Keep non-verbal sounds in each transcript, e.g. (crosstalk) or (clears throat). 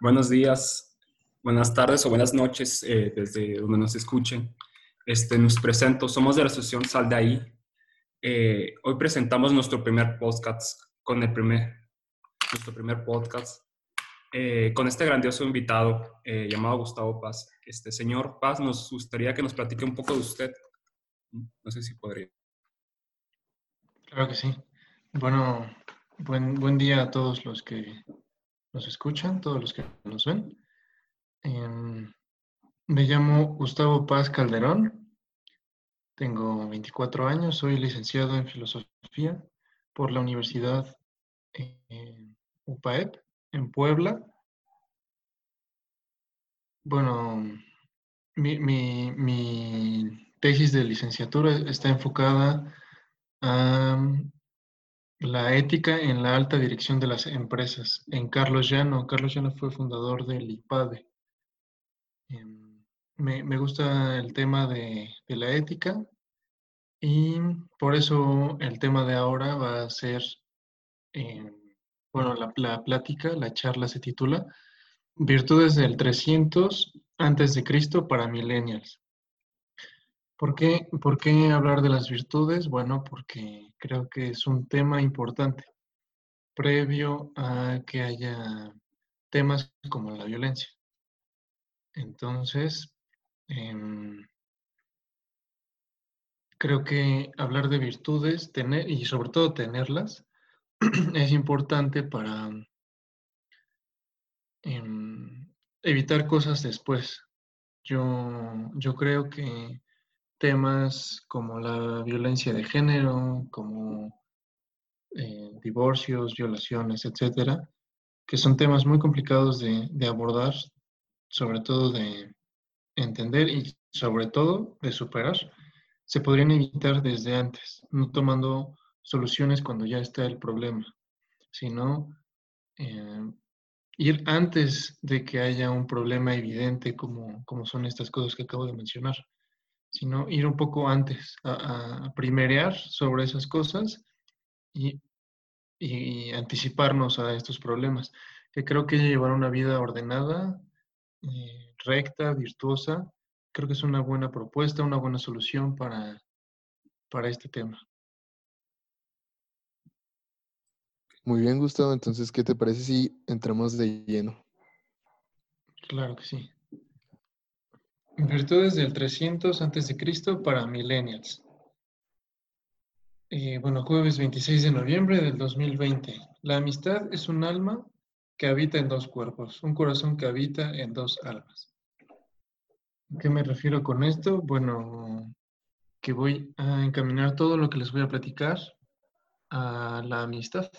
Buenos días, buenas tardes o buenas noches eh, desde donde nos escuchen. Este, nos presento, somos de la Asociación Sal de Ahí. Eh, hoy presentamos nuestro primer podcast con el primer, nuestro primer podcast eh, con este grandioso invitado llamado Gustavo Paz. Este señor Paz, nos gustaría que nos platique un poco de usted. No sé si podría. Claro que sí. Bueno, buen, buen día a todos los que nos escuchan, todos los que nos ven. Em, me llamo Gustavo Paz Calderón, tengo 24 años, soy licenciado en filosofía por la Universidad eh, UPAEP en Puebla. Bueno, mi, mi tesis de licenciatura está enfocada a la ética en la alta dirección de las empresas, en Carlos Llano. Carlos Llano fue fundador del IPADE. Em, me, gusta el tema de, la ética y por eso el tema de ahora va a ser, em, bueno, la, la, plática, la charla se titula Virtudes del 300 antes de Cristo para millennials. ¿Por qué, ¿Por qué hablar de las virtudes? Bueno, porque creo que es un tema importante, previo a que haya temas como la violencia. Entonces, em, creo que hablar de virtudes tener, y sobre todo tenerlas (clears throat) es importante para em, evitar cosas después. Yo, yo creo que temas como la violencia de género, como eh, divorcios, violaciones, etcétera, que son temas muy complicados de, abordar, sobre todo de entender y sobre todo de superar, se podrían evitar desde antes, no tomando soluciones cuando ya está el problema, sino eh, ir antes de que haya un problema evidente como, como son estas cosas que acabo de mencionar sino ir un poco antes a, primerear sobre esas cosas y, anticiparnos a estos problemas, que creo que llevar una vida ordenada, eh, recta, virtuosa, creo que es una buena propuesta, una buena solución para, para este tema. Muy bien, Gustavo. Entonces, ¿qué te parece si entramos de lleno? Claro que sí. Virtudes del 300 a.C. para millennials. Eh, bueno, jueves 26 de noviembre del 2020. La amistad es un alma que habita en dos cuerpos, un corazón que habita en dos almas. ¿A qué me refiero con esto? Bueno, que voy a encaminar todo lo que les voy a platicar a la amistad.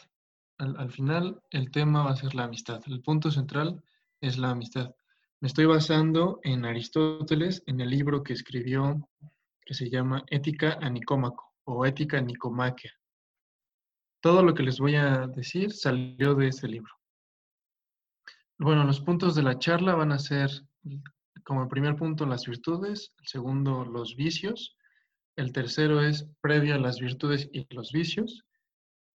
al final, el tema va a ser la amistad. El punto central es la amistad. Me estoy basando en Aristóteles, en el libro que escribió que se llama Ética a Nicómaco o Ética Nicomaquia. Todo lo que les voy a decir salió de ese libro. Bueno, los puntos de la charla van a ser, como el primer punto, las virtudes, el segundo, los vicios, el tercero es previo a las virtudes y los vicios,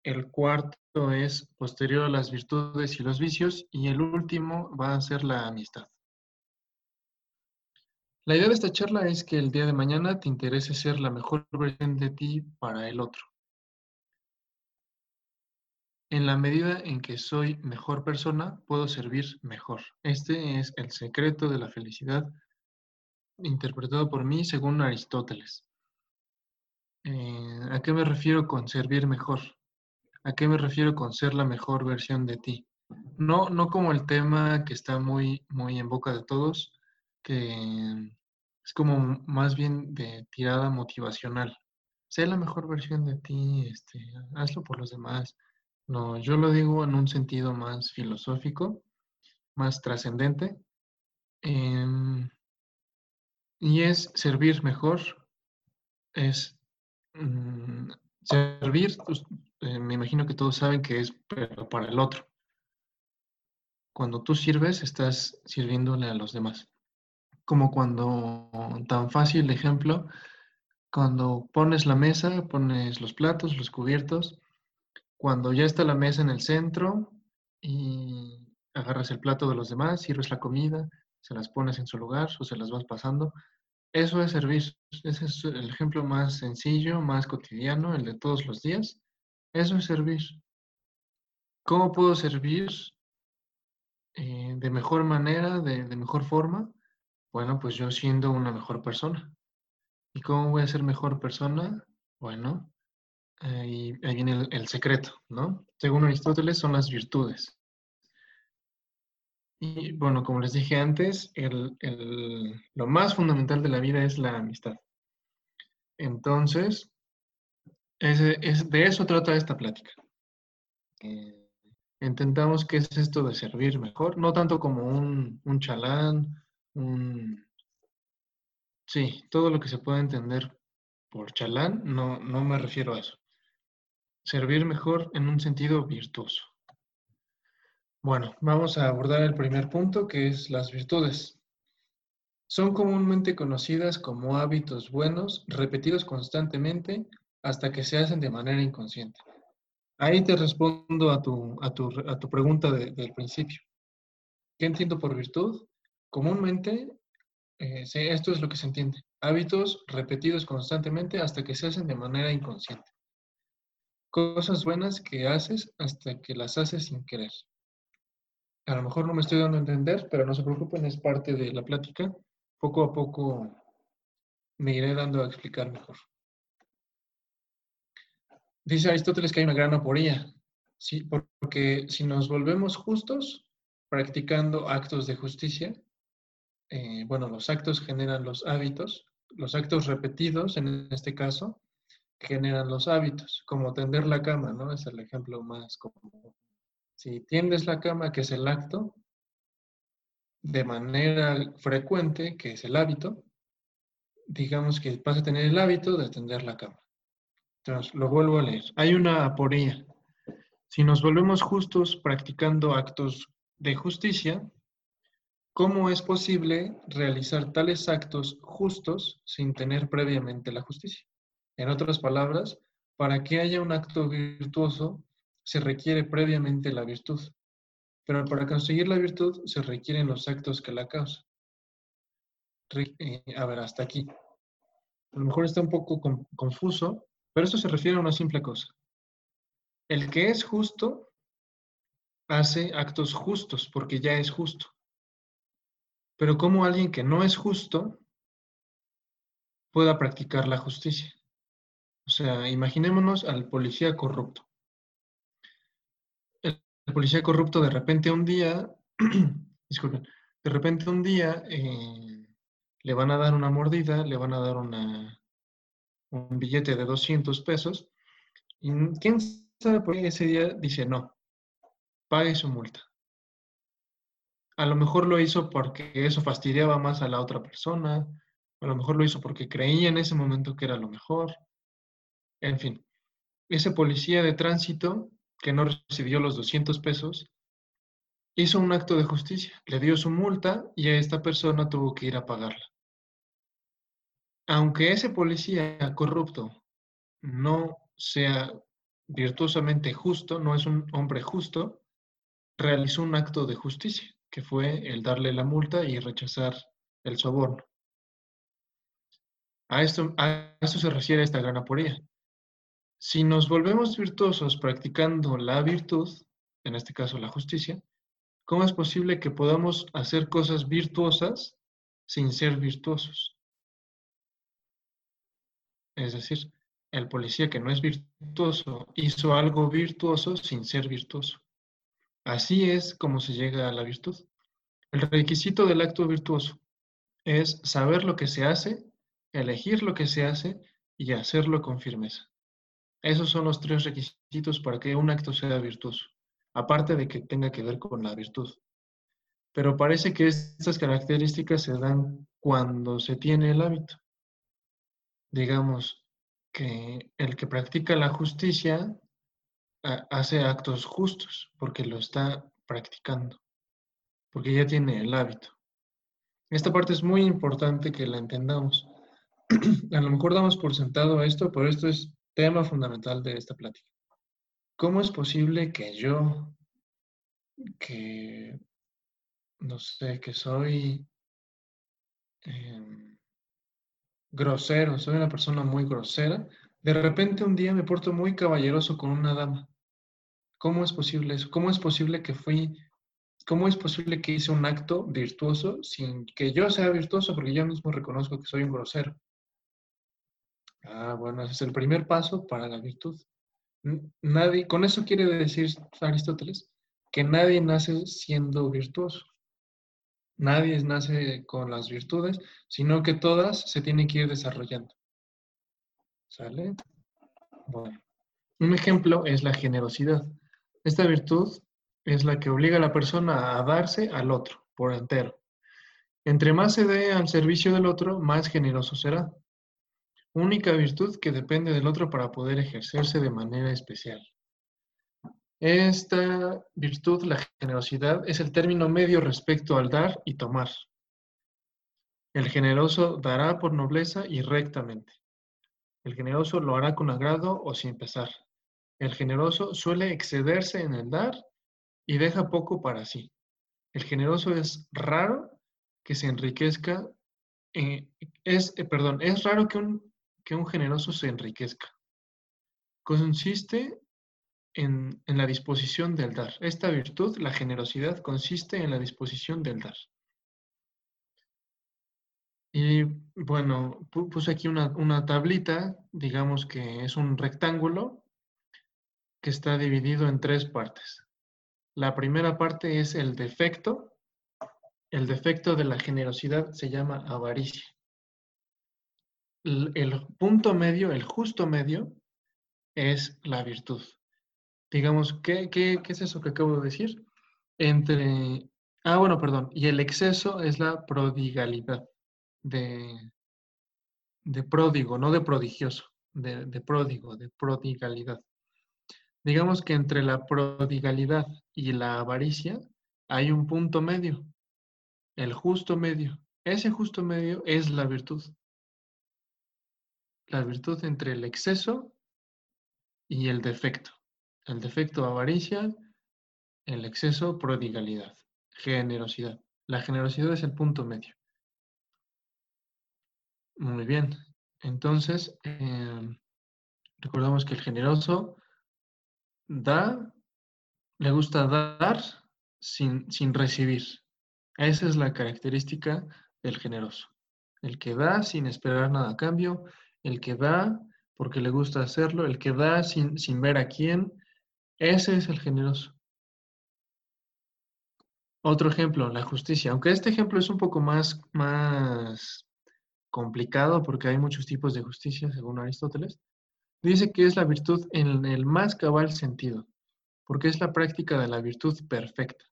el cuarto es posterior a las virtudes y los vicios, y el último va a ser la amistad. La idea de esta charla es que el día de mañana te interese ser la mejor versión de ti para el otro. En la medida en que soy mejor persona, puedo servir mejor. Este es el secreto de la felicidad interpretado por mí según Aristóteles. Eh, ¿A qué me refiero con servir mejor? ¿A qué me refiero con ser la mejor versión de ti? No, no como el tema que está muy, muy en boca de todos, que es como más bien de tirada motivacional. Sé la mejor versión de ti, este, hazlo por los demás. No, yo lo digo en un sentido más filosófico, más trascendente. Em, y es servir mejor, es mm, servir, eh, me imagino que todos saben que es pero para el otro. Cuando tú sirves, estás sirviéndole a los demás como cuando, tan fácil ejemplo, cuando pones la mesa, pones los platos, los cubiertos, cuando ya está la mesa en el centro y agarras el plato de los demás, sirves la comida, se las pones en su lugar o se las vas pasando. Eso es servir. Ese es el ejemplo más sencillo, más cotidiano, el de todos los días. Eso es servir. ¿Cómo puedo servir eh, de mejor manera, de, mejor forma? Bueno, pues yo siendo una mejor persona. ¿Y cómo voy a ser mejor persona? Bueno, ahí, viene el, el, secreto, ¿no? Según Aristóteles son las virtudes. Y bueno, como les dije antes, lo más fundamental de la vida es la amistad. Entonces, es, de eso trata esta plática. Eh, intentamos qué es esto de servir mejor, no tanto como un, un chalán, un... Sí, todo lo que se puede entender por chalán, no, no me refiero a eso. Servir mejor en un sentido virtuoso. Bueno, vamos a abordar el primer punto, que es las virtudes. Son comúnmente conocidas como hábitos buenos, repetidos constantemente hasta que se hacen de manera inconsciente. Ahí te respondo a tu, a tu, pregunta del principio. ¿Qué entiendo por virtud? Comúnmente, eh, esto es lo que se entiende. Hábitos repetidos constantemente hasta que se hacen de manera inconsciente. Cosas buenas que haces hasta que las haces sin querer. A lo mejor no me estoy dando a entender, pero no se preocupen, es parte de la plática. Poco a poco me iré dando a explicar mejor. Dice Aristóteles que hay una gran aporía, ¿sí? porque si nos volvemos justos practicando actos de justicia, eh, bueno, los actos generan los hábitos, los actos repetidos en este caso generan los hábitos, como tender la cama, ¿no? Es el ejemplo más común si tiendes la cama, que es el acto, de manera frecuente, que es el hábito, digamos que vas a tener el hábito de tender la cama. Entonces, lo vuelvo a leer. Hay una aporía. Si nos volvemos justos practicando actos de justicia, ¿cómo es posible realizar tales actos justos sin tener previamente la justicia? En otras palabras, para que haya un acto virtuoso, se requiere previamente la virtud, pero para conseguir la virtud se requieren los actos que la causan. Eh, a ver, hasta aquí. A lo mejor está un poco confuso, pero esto se refiere a una simple cosa. El que es justo hace actos justos porque ya es justo. Pero como alguien que no es justo pueda practicar la justicia? O sea, imaginémonos al policía corrupto el policía corrupto de repente un día, (clears throat) disculpen, de repente un día eh, le van a dar una mordida, le van a dar una, un billete de 200 pesos, y quién sabe por qué ese día dice no, pague su multa. A lo mejor lo hizo porque eso fastidiaba más a la otra persona, a lo mejor lo hizo porque creía en ese momento que era lo mejor. En fin, ese policía de tránsito que no recibió los 200 pesos, hizo un acto de justicia, le dio su multa y a esta persona tuvo que ir a pagarla. Aunque ese policía corrupto no sea virtuosamente justo, no es un hombre justo, realizó un acto de justicia, que fue el darle la multa y rechazar el soborno. A esto, a esto se refiere esta gran aporía. Si nos volvemos virtuosos practicando la virtud, en este caso la justicia, ¿cómo es posible que podamos hacer cosas virtuosas sin ser virtuosos? Es decir, el policía que no es virtuoso hizo algo virtuoso sin ser virtuoso. Así es como se llega a la virtud. El requisito del acto virtuoso es saber lo que se hace, elegir lo que se hace y hacerlo con firmeza. Esos son los tres requisitos para que un acto sea virtuoso, aparte de que tenga que ver con la virtud. Pero parece que estas características se dan cuando se tiene el hábito. Digamos que el que practica la justicia hace actos justos porque lo está practicando, porque ya tiene el hábito. Esta parte es muy importante que la entendamos. (clears throat) A lo mejor damos por sentado esto, pero esto es tema fundamental de esta plática. ¿Cómo es posible que yo que, no sé, que soy em, grosero, soy una persona muy grosera, de repente un día me porto muy caballeroso con una dama. ¿Cómo es posible eso? ¿Cómo es posible que fui, cómo es posible que hice un acto virtuoso sin que yo sea virtuoso porque yo mismo reconozco que soy un grosero? Ah, bueno, ese es el primer paso para la virtud. Nadie, con eso quiere decir Aristóteles que nadie nace siendo virtuoso. Nadie nace con las virtudes, sino que todas se tienen que ir desarrollando. ¿Sale? Bueno, un ejemplo es la generosidad. Esta virtud es la que obliga a la persona a darse al otro por entero. Entre más se dé al servicio del otro, más generoso será. Única virtud que depende del otro para poder ejercerse de manera especial. Esta virtud, la generosidad, es el término medio respecto al dar y tomar. El generoso dará por nobleza y rectamente. El generoso lo hará con agrado o sin pesar. El generoso suele excederse en el dar y deja poco para sí. El generoso es raro que se enriquezca. Eh, es, eh, perdón, es raro que un, que un generoso se enriquezca. Consiste en, en, la disposición del dar. Esta virtud, la generosidad, consiste en la disposición del dar. Y bueno, puse aquí una, una tablita, digamos que es un rectángulo que está dividido en tres partes. La primera parte es el defecto. El defecto de la generosidad se llama avaricia. El, punto medio, el justo medio, es la virtud. Digamos, ¿qué, ¿qué, qué, es eso que acabo de decir? Entre... Ah, bueno, perdón. Y el exceso es la prodigalidad de, de pródigo, no de prodigioso, de, de pródigo, de prodigalidad. Digamos que entre la prodigalidad y la avaricia hay un punto medio, el justo medio. Ese justo medio es la virtud. La virtud entre el exceso y el defecto. El defecto avaricia, el exceso prodigalidad, generosidad. La generosidad es el punto medio. Muy bien. Entonces, em, recordamos que el generoso da, le gusta dar sin, sin recibir. Esa es la característica del generoso. El que da sin esperar nada a cambio, el que da porque le gusta hacerlo, el que da sin, sin ver a quién, ese es el generoso. Otro ejemplo, la justicia. Aunque este ejemplo es un poco más, más complicado porque hay muchos tipos de justicia, según Aristóteles, dice que es la virtud en el más cabal sentido, porque es la práctica de la virtud perfecta.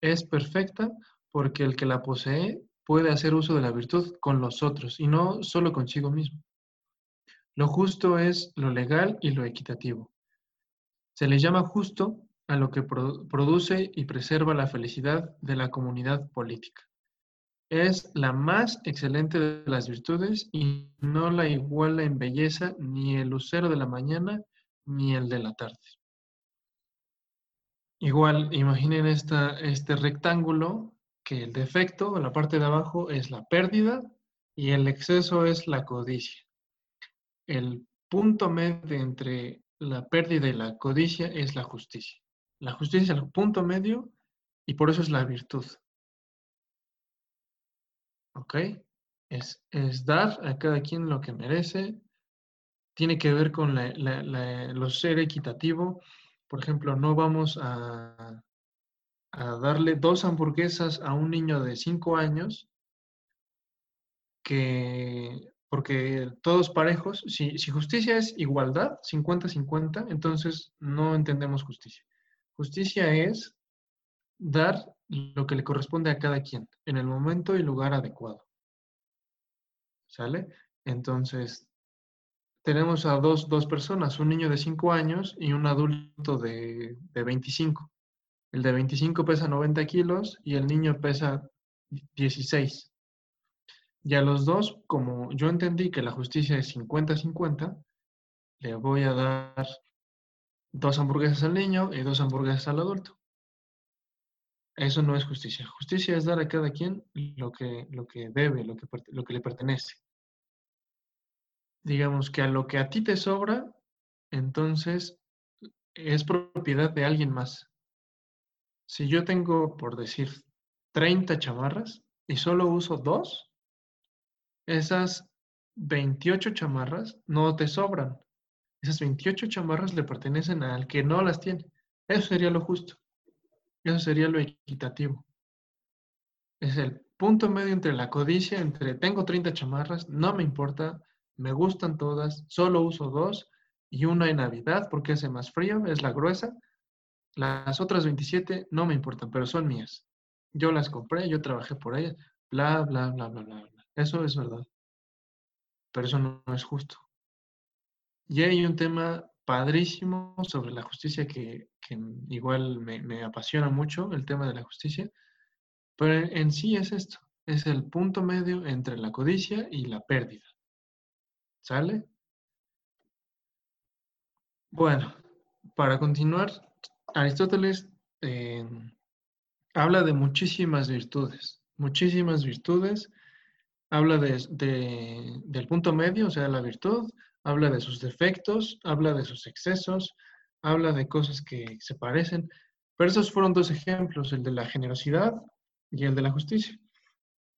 Es perfecta porque el que la posee puede hacer uso de la virtud con los otros y no solo consigo mismo. Lo justo es lo legal y lo equitativo. Se le llama justo a lo que produce y preserva la felicidad de la comunidad política. Es la más excelente de las virtudes y no la iguala en belleza ni el lucero de la mañana ni el de la tarde. Igual, imaginen esta, este rectángulo que el defecto la parte de abajo es la pérdida y el exceso es la codicia. El punto medio entre la pérdida y la codicia es la justicia. La justicia es el punto medio y por eso es la virtud. ¿Ok? Es, es, dar a cada quien lo que merece. Tiene que ver con lo ser equitativo. Por ejemplo, no vamos a, a darle dos hamburguesas a un niño de cinco años que porque todos parejos, si, si justicia es igualdad, 50-50, entonces no entendemos justicia. Justicia es dar lo que le corresponde a cada quien en el momento y lugar adecuado. ¿Sale? Entonces, tenemos a dos, dos personas, un niño de 5 años y un adulto de, de 25. El de 25 pesa 90 kilos y el niño pesa 16. Y a los dos, como yo entendí que la justicia es 50-50, le voy a dar dos hamburguesas al niño y dos hamburguesas al adulto. Eso no es justicia. Justicia es dar a cada quien lo que, lo que debe, lo que, lo que le pertenece. Digamos que a lo que a ti te sobra, entonces es propiedad de alguien más. Si yo tengo, por decir, 30 chamarras y solo uso dos, esas 28 chamarras no te sobran. Esas 28 chamarras le pertenecen al que no las tiene. Eso sería lo justo. Eso sería lo equitativo. Es el punto medio entre la codicia, entre tengo 30 chamarras, no me importa, me gustan todas, solo uso dos y una en Navidad porque hace más frío, es la gruesa. Las otras 27 no me importan, pero son mías. Yo las compré, yo trabajé por ellas, bla, bla, bla, bla, bla. bla. Eso es verdad. Pero eso no, es justo. Y hay un tema padrísimo sobre la justicia que, igual me, apasiona mucho, el tema de la justicia. Pero en sí es esto, es el punto medio entre la codicia y la pérdida. ¿Sale? Bueno, para continuar, Aristóteles eh, habla de muchísimas virtudes, muchísimas virtudes, habla de, del punto medio, o sea, la virtud, habla de sus defectos, habla de sus excesos, habla de cosas que se parecen, pero esos fueron dos ejemplos, el de la generosidad y el de la justicia.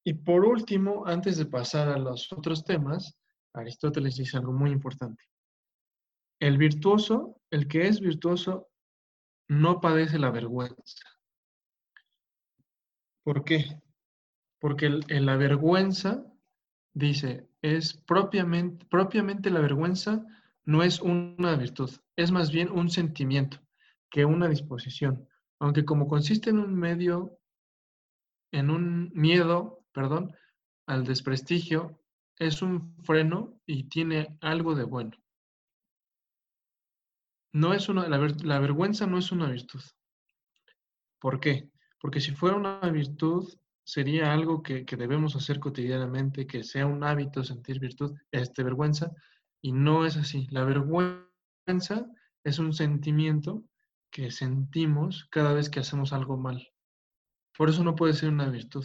Y por último, antes de pasar a los otros temas, Aristóteles dice algo muy importante. El virtuoso, el que es virtuoso, no padece la vergüenza. ¿Por qué? Porque la vergüenza, dice, es propiamente, la vergüenza no es una virtud, es más bien un sentimiento que una disposición. Aunque como consiste en un medio, en un miedo, perdón, al desprestigio, es un freno y tiene algo de bueno. No es una, la, vergüenza no es una virtud. ¿Por qué? Porque si fuera una virtud, sería algo que, debemos hacer cotidianamente, que sea un hábito sentir virtud, este, vergüenza, y no es así. La vergüenza es un sentimiento que sentimos cada vez que hacemos algo mal. Por eso no puede ser una virtud.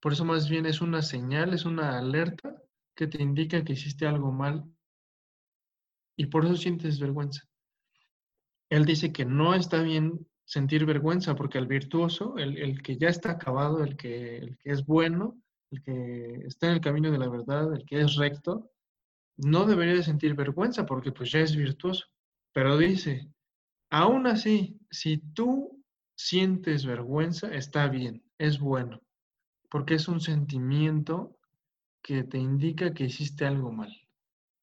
Por eso más bien es una señal, es una alerta que te indica que hiciste algo mal y por eso sientes vergüenza. Él dice que no está bien sentir vergüenza porque el virtuoso, el, que ya está acabado, el que, el que es bueno, el que está en el camino de la verdad, el que es recto, no debería de sentir vergüenza porque pues ya es virtuoso. Pero dice, aún así, si tú sientes vergüenza, está bien, es bueno porque es un sentimiento que te indica que hiciste algo mal.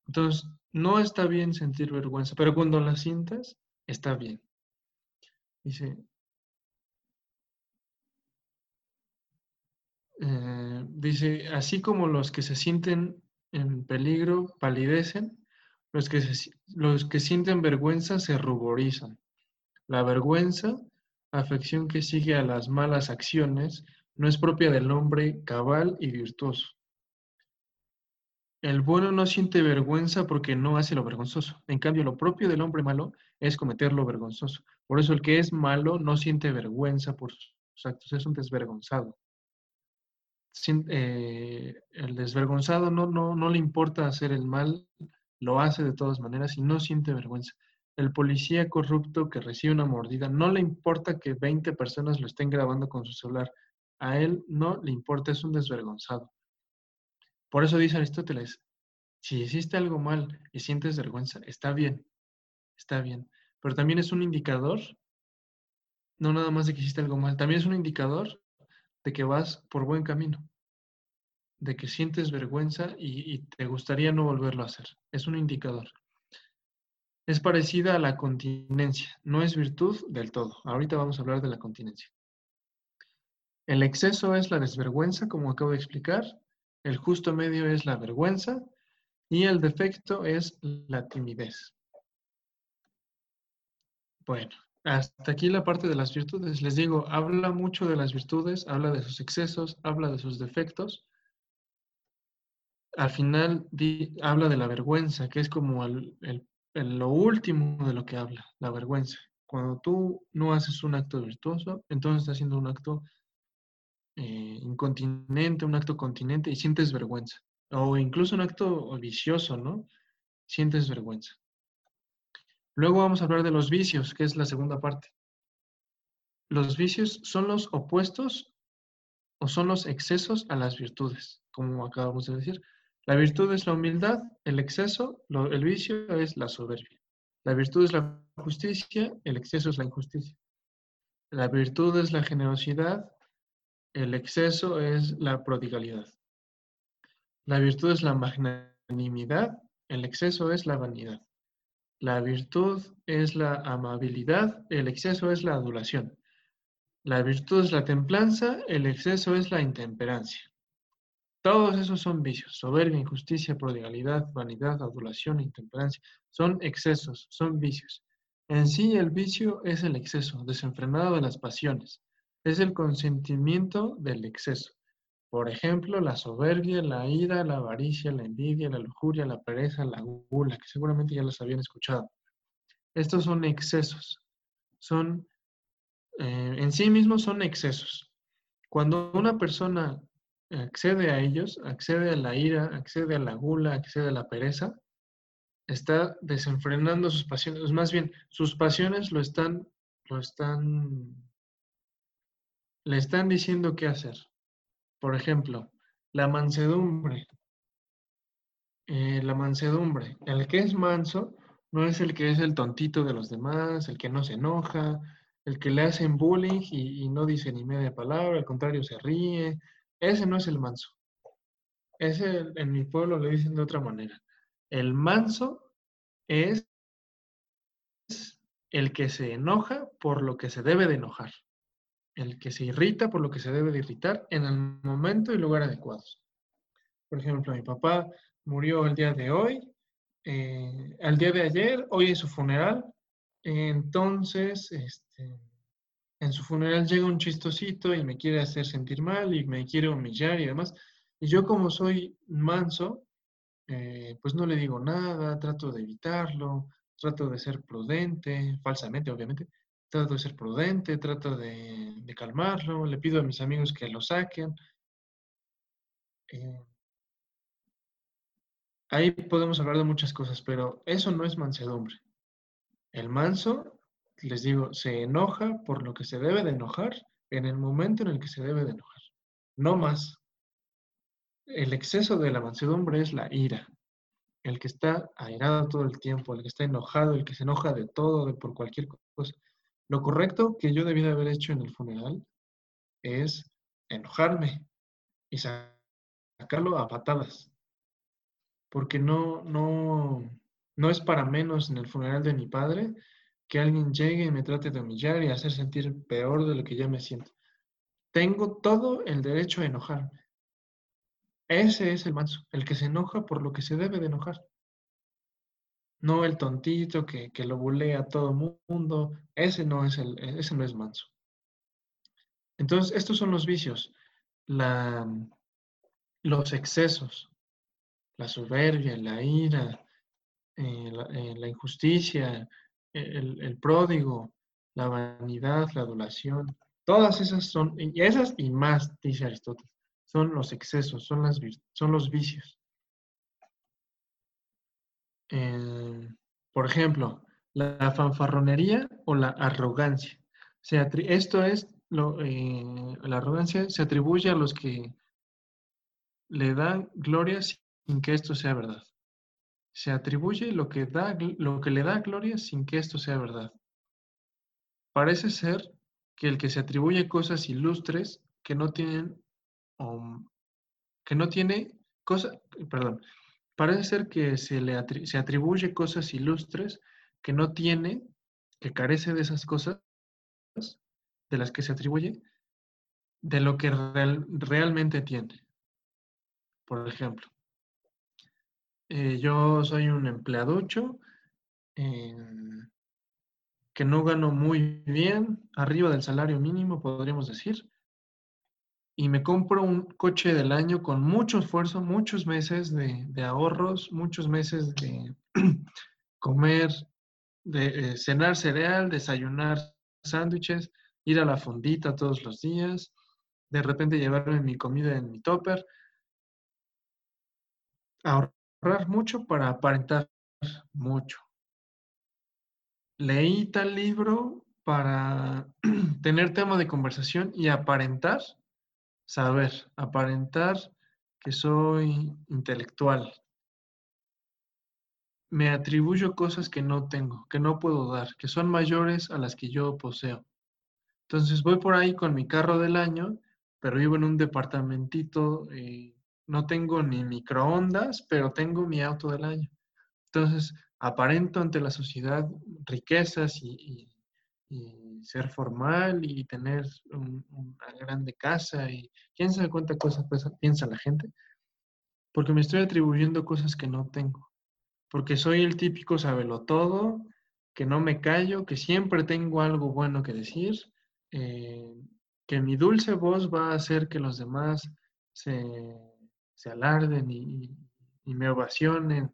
Entonces, no está bien sentir vergüenza, pero cuando la sientas, está bien. Dice, eh, dice, así como los que se sienten en peligro palidecen, los que, los que sienten vergüenza se ruborizan. La vergüenza, afección que sigue a las malas acciones, no es propia del hombre cabal y virtuoso. El bueno no siente vergüenza porque no hace lo vergonzoso. En cambio, lo propio del hombre malo es cometer lo vergonzoso. Por eso el que es malo no siente vergüenza por sus actos, es un desvergonzado. Eh, el desvergonzado no, no, no le importa hacer el mal, lo hace de todas maneras y no siente vergüenza. El policía corrupto que recibe una mordida no le importa que 20 personas lo estén grabando con su celular a él no le importa, es un desvergonzado. Por eso dice Aristóteles, si hiciste algo mal y sientes vergüenza, está bien, está bien, pero también es un indicador, no nada más de que hiciste algo mal, también es un indicador de que vas por buen camino, de que sientes vergüenza y, y te gustaría no volverlo a hacer. Es un indicador. Es parecida a la continencia, no es virtud del todo. Ahorita vamos a hablar de la continencia. El exceso es la desvergüenza, como acabo de explicar. El justo medio es la vergüenza. Y el defecto es la timidez. Bueno, hasta aquí la parte de las virtudes. Les digo, habla mucho de las virtudes, habla de sus excesos, habla de sus defectos. Al final habla de la vergüenza, que es como lo último de lo que habla, la vergüenza. Cuando tú no haces un acto virtuoso, entonces estás haciendo un acto eh, incontinente, un acto continente y sientes vergüenza. O incluso un acto vicioso, ¿no? Sientes vergüenza. Luego vamos a hablar de los vicios, que es la segunda parte. Los vicios son los opuestos o son los excesos a las virtudes, como acabamos de decir. La virtud es la humildad, el exceso, el vicio es la soberbia. La virtud es la justicia, el exceso es la injusticia. La virtud es la generosidad, el exceso es la prodigalidad. La virtud es la magnanimidad, el exceso es la vanidad. La virtud es la amabilidad, el exceso es la adulación. La virtud es la templanza, el exceso es la intemperancia. Todos esos son vicios, soberbia, injusticia, prodigalidad, vanidad, adulación, intemperancia. Son excesos, son vicios. En sí el vicio es el exceso, desenfrenado de las pasiones. Es el consentimiento del exceso. Por ejemplo, la soberbia, la ira, la avaricia, la envidia, la lujuria, la pereza, la gula, que seguramente ya los habían escuchado. Estos son excesos. Son, eh, en sí mismos son excesos. Cuando una persona accede a ellos, accede a la ira, accede a la gula, accede a la pereza, está desenfrenando sus pasiones, más bien, sus pasiones lo están, lo están, le están diciendo qué hacer. Por ejemplo, la mansedumbre. Eh, la mansedumbre. El que es manso no es el que es el tontito de los demás, el que no se enoja, el que le hacen bullying y, no dice ni media palabra, al contrario se ríe, ese no es el manso. Ese en mi pueblo le dicen de otra manera. El manso es el que se enoja por lo que se debe de enojar. El que se irrita por lo que se debe de irritar en el momento y lugar adecuados. Por ejemplo, mi papá murió el día de hoy, eh, el día de ayer, hoy es su funeral. Entonces, este, en su funeral llega un chistosito y me quiere hacer sentir mal y me quiere humillar y demás. Y yo como soy manso, eh, pues no le digo nada, trato de evitarlo, trato de ser prudente, falsamente obviamente, trato de ser prudente, trato de, calmarlo, le pido a mis amigos que lo saquen. Eh, ahí podemos hablar de muchas cosas, pero eso no es mansedumbre. El manso les digo, se enoja por lo que se debe de enojar en el momento en el que se debe de enojar. No más. El exceso de la mansedumbre es la ira. El que está airado todo el tiempo, el que está enojado, el que se enoja de todo, de por cualquier cosa. Lo correcto que yo debí de haber hecho en el funeral es enojarme y sacarlo a patadas. Porque no, no, no es para menos en el funeral de mi padre que alguien llegue y me trate de humillar y hacer sentir peor de lo que ya me siento. Tengo todo el derecho a enojarme. Ese es el manso, el que se enoja por lo que se debe de enojar. No el tontito que, lo bulea a todo mundo. Ese no es el, ese no es manso. Entonces, estos son los vicios. La, los excesos, la soberbia, la ira, eh, eh, la injusticia, el, pródigo, la vanidad, la adulación, todas esas son, y esas y más, dice Aristóteles, son los excesos, son, las, son los vicios. Por ejemplo, la fanfarronería o la arrogancia. esto es, lo, eh, la arrogancia se atribuye a los que le dan gloria sin que esto sea verdad se atribuye lo que, da, lo que le da gloria sin que esto sea verdad. Parece ser que el que se atribuye cosas ilustres que no tienen, que no tiene cosas, perdón, parece ser que se le se atribuye cosas ilustres que no tiene, que carece de esas cosas de las que se atribuye, de lo que realmente tiene. Por ejemplo, eh, yo soy un empleaducho em, que no gano muy bien, arriba del salario mínimo, podríamos decir, y me compro un coche del año con mucho esfuerzo, muchos meses de, ahorros, muchos meses de (clears throat) comer de eh, cenar cereal, desayunar sándwiches, ir a la fondita todos los días, de repente llevarme mi comida en mi topper, ahorrar mucho para aparentar mucho. Leí tal libro para (clears throat) tener tema de conversación y aparentar saber, aparentar que soy intelectual. Me atribuyo cosas que no tengo, que no puedo dar, que son mayores a las que yo poseo. Entonces voy por ahí con mi carro del año, pero vivo en un departamentito, eh, no tengo ni microondas, pero tengo mi auto del año. Entonces aparento ante la sociedad riquezas y ser formal y tener una grande casa y quién sabe cuántas cosas piensa la gente, porque me estoy atribuyendo cosas que no tengo, porque soy el típico sabelo todo, que no me callo, que siempre tengo algo bueno que decir, eh, que mi dulce voz va a hacer que los demás se, alarden y, y me ovacionen.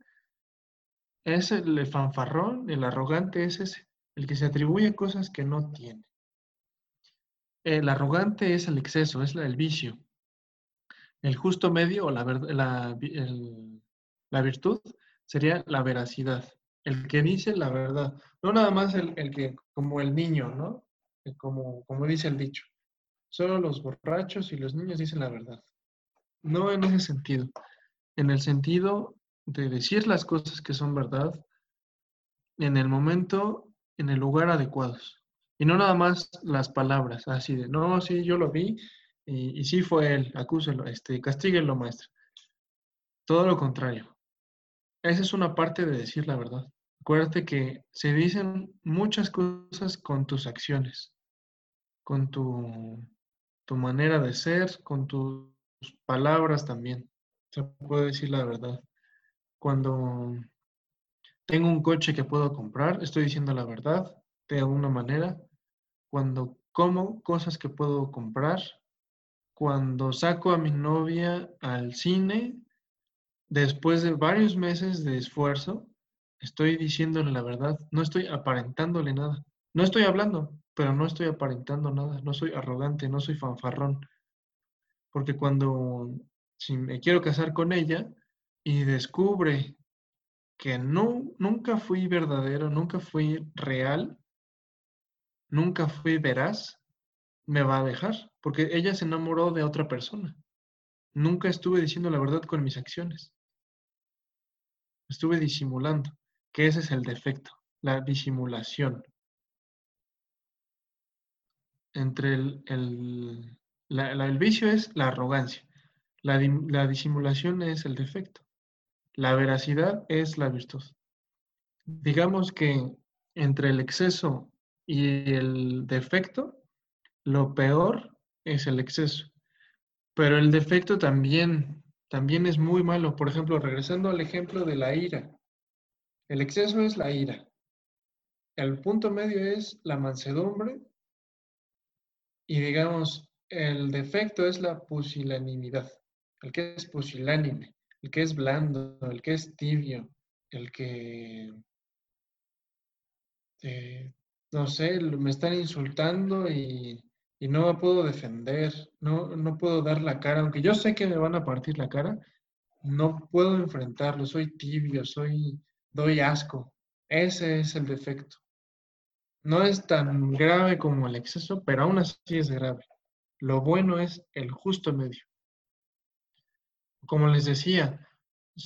Es el fanfarrón, el arrogante es ese el que se atribuye cosas que no tiene. El arrogante es el exceso, es el vicio. El justo medio o la, la, la virtud sería la veracidad, el que dice la verdad, no nada más el, que, como el niño, ¿no? Como, como dice el dicho, solo los borrachos y los niños dicen la verdad. No en ese sentido, en el sentido de decir las cosas que son verdad en el momento en el lugar adecuados. Y no nada más las palabras, así de, no, sí, yo lo vi y, sí fue él, acúselo, este, castíguelo, maestro. Todo lo contrario. Esa es una parte de decir la verdad. Acuérdate que se dicen muchas cosas con tus acciones, con tu, tu manera de ser, con tus palabras también. Se puede decir la verdad. Cuando tengo un coche que puedo comprar, estoy diciendo la verdad de alguna manera. Cuando como cosas que puedo comprar, cuando saco a mi novia al cine, después de varios meses de esfuerzo, estoy diciéndole la verdad, no estoy aparentándole nada. No estoy hablando, pero no estoy aparentando nada, no soy arrogante, no soy fanfarrón. Porque cuando si me quiero casar con ella y descubre que no, nunca fui verdadero, nunca fui real, nunca fui veraz, me va a dejar, porque ella se enamoró de otra persona. Nunca estuve diciendo la verdad con mis acciones. Estuve disimulando, que ese es el defecto, la disimulación. Entre el, el, vicio es la arrogancia, la, la disimulación es el defecto. La veracidad es la virtud. Digamos que entre el exceso y el defecto, lo peor es el exceso. Pero el defecto también, también es muy malo. Por ejemplo, regresando al ejemplo de la ira. El exceso es la ira. El punto medio es la mansedumbre. Y digamos, el defecto es la pusilanimidad. El que es pusilánime el que es blando, el que es tibio, el que, eh, no sé, me están insultando y, no me puedo defender, no, no puedo dar la cara, aunque yo sé que me van a partir la cara, no puedo enfrentarlo, soy tibio, soy, doy asco. Ese es el defecto. No es tan grave como el exceso, pero aún así es grave. Lo bueno es el justo medio como les decía,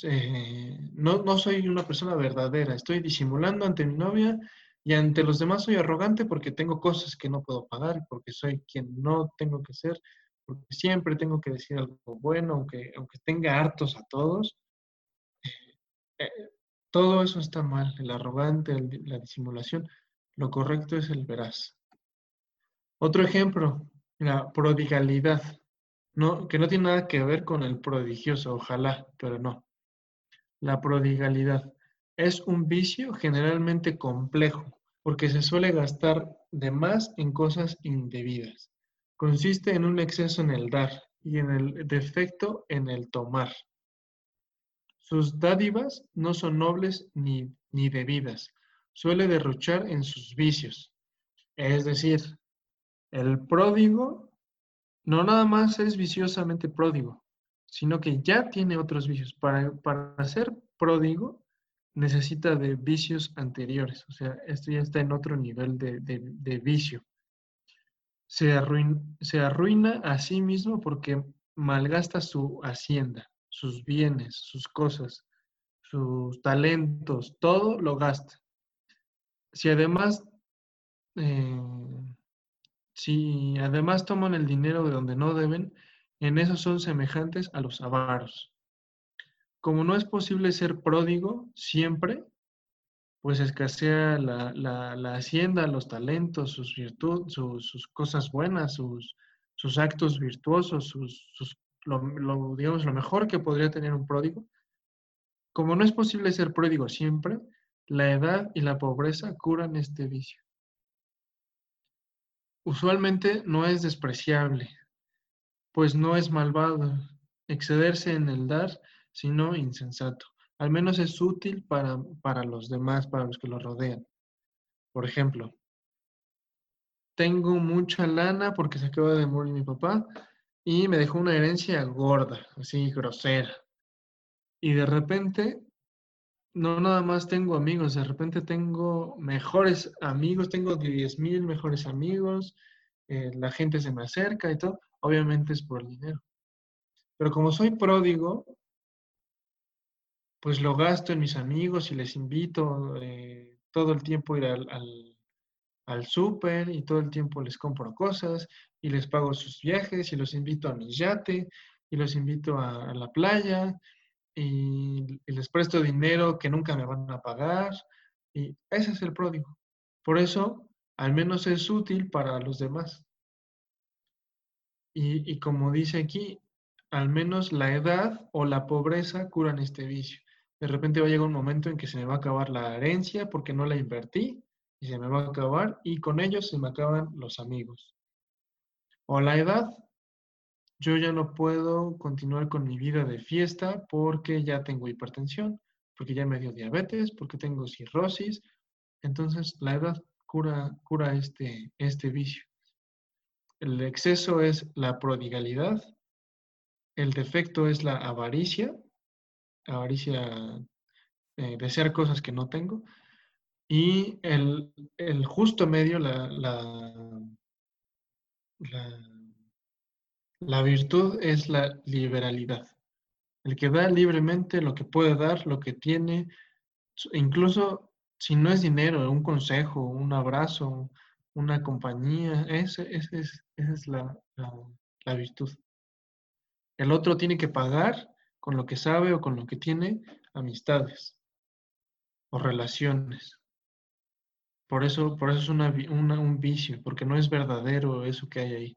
eh, no, soy una persona verdadera, estoy disimulando ante mi novia y ante los demás soy arrogante porque tengo cosas que no puedo pagar, porque soy quien no tengo que ser, porque siempre tengo que decir algo bueno, aunque, aunque tenga hartos a todos. Eh, eh, todo eso está mal, el arrogante, la disimulación. Lo correcto es el veraz. Otro ejemplo, la prodigalidad no, que no tiene nada que ver con el prodigioso, ojalá, pero no. La prodigalidad es un vicio generalmente complejo, porque se suele gastar de más en cosas indebidas. Consiste en un exceso en el dar y en el defecto en el tomar. Sus dádivas no son nobles ni, ni debidas. suele derrochar en sus vicios. Es decir, el pródigo no nada más es viciosamente pródigo, sino que ya tiene otros vicios. Para, para ser pródigo necesita de vicios anteriores, o sea, esto ya está en otro nivel de, vicio. Se arruina, se arruina a sí mismo porque malgasta su hacienda, sus bienes, sus cosas, sus talentos, todo lo gasta. Si además, eh, si además toman el dinero de donde no deben, en eso son semejantes a los avaros. Como no es posible ser pródigo siempre, pues escasea la, hacienda, los talentos, sus virtudes, sus, cosas buenas, sus, sus actos virtuosos, sus, lo, digamos, lo mejor que podría tener un pródigo. Como no es posible ser pródigo siempre, la edad y la pobreza curan este vicio. Usualmente no es despreciable, pues no es malvado excederse en el dar, sino insensato. Al menos es útil para, para los demás, para los que lo rodean. Por ejemplo, tengo mucha lana porque se acaba de morir mi papá y me dejó una herencia gorda, así grosera. Y de repente, no nada más tengo amigos, de repente tengo mejores amigos, tengo 10 mil mejores amigos, eh, la gente se me acerca y todo obviamente es por dinero. Pero como soy pródigo, pues lo gasto en mis amigos y les invito eh, todo el tiempo ir al, al, súper y todo el tiempo les compro cosas y les pago sus viajes y los invito a mi yate y los invito a, la playa y, y, les presto dinero que nunca me van a pagar y ese es el pródigo. Por eso, al menos es útil para los demás. Y, como dice aquí, al menos la edad o la pobreza curan este vicio. De repente va a llegar un momento en que se me va a acabar la herencia porque no la invertí y se me va a acabar y con ellos se me acaban los amigos. O la edad, yo ya no puedo continuar con mi vida de fiesta porque ya tengo hipertensión, porque ya me dio diabetes, porque tengo cirrosis. Entonces la edad cura, cura este, este vicio. El exceso es la prodigalidad, el defecto es la avaricia, avaricia eh, desear cosas que no tengo, y el, justo medio, la, virtud es la liberalidad. El que da libremente lo que puede dar, lo que tiene, incluso si no es dinero, un consejo, un abrazo, una compañía, esa es la, la, virtud. El otro tiene que pagar con lo que sabe o con lo que tiene amistades o relaciones. Por eso, por eso es una, un vicio, porque no es verdadero eso que hay ahí.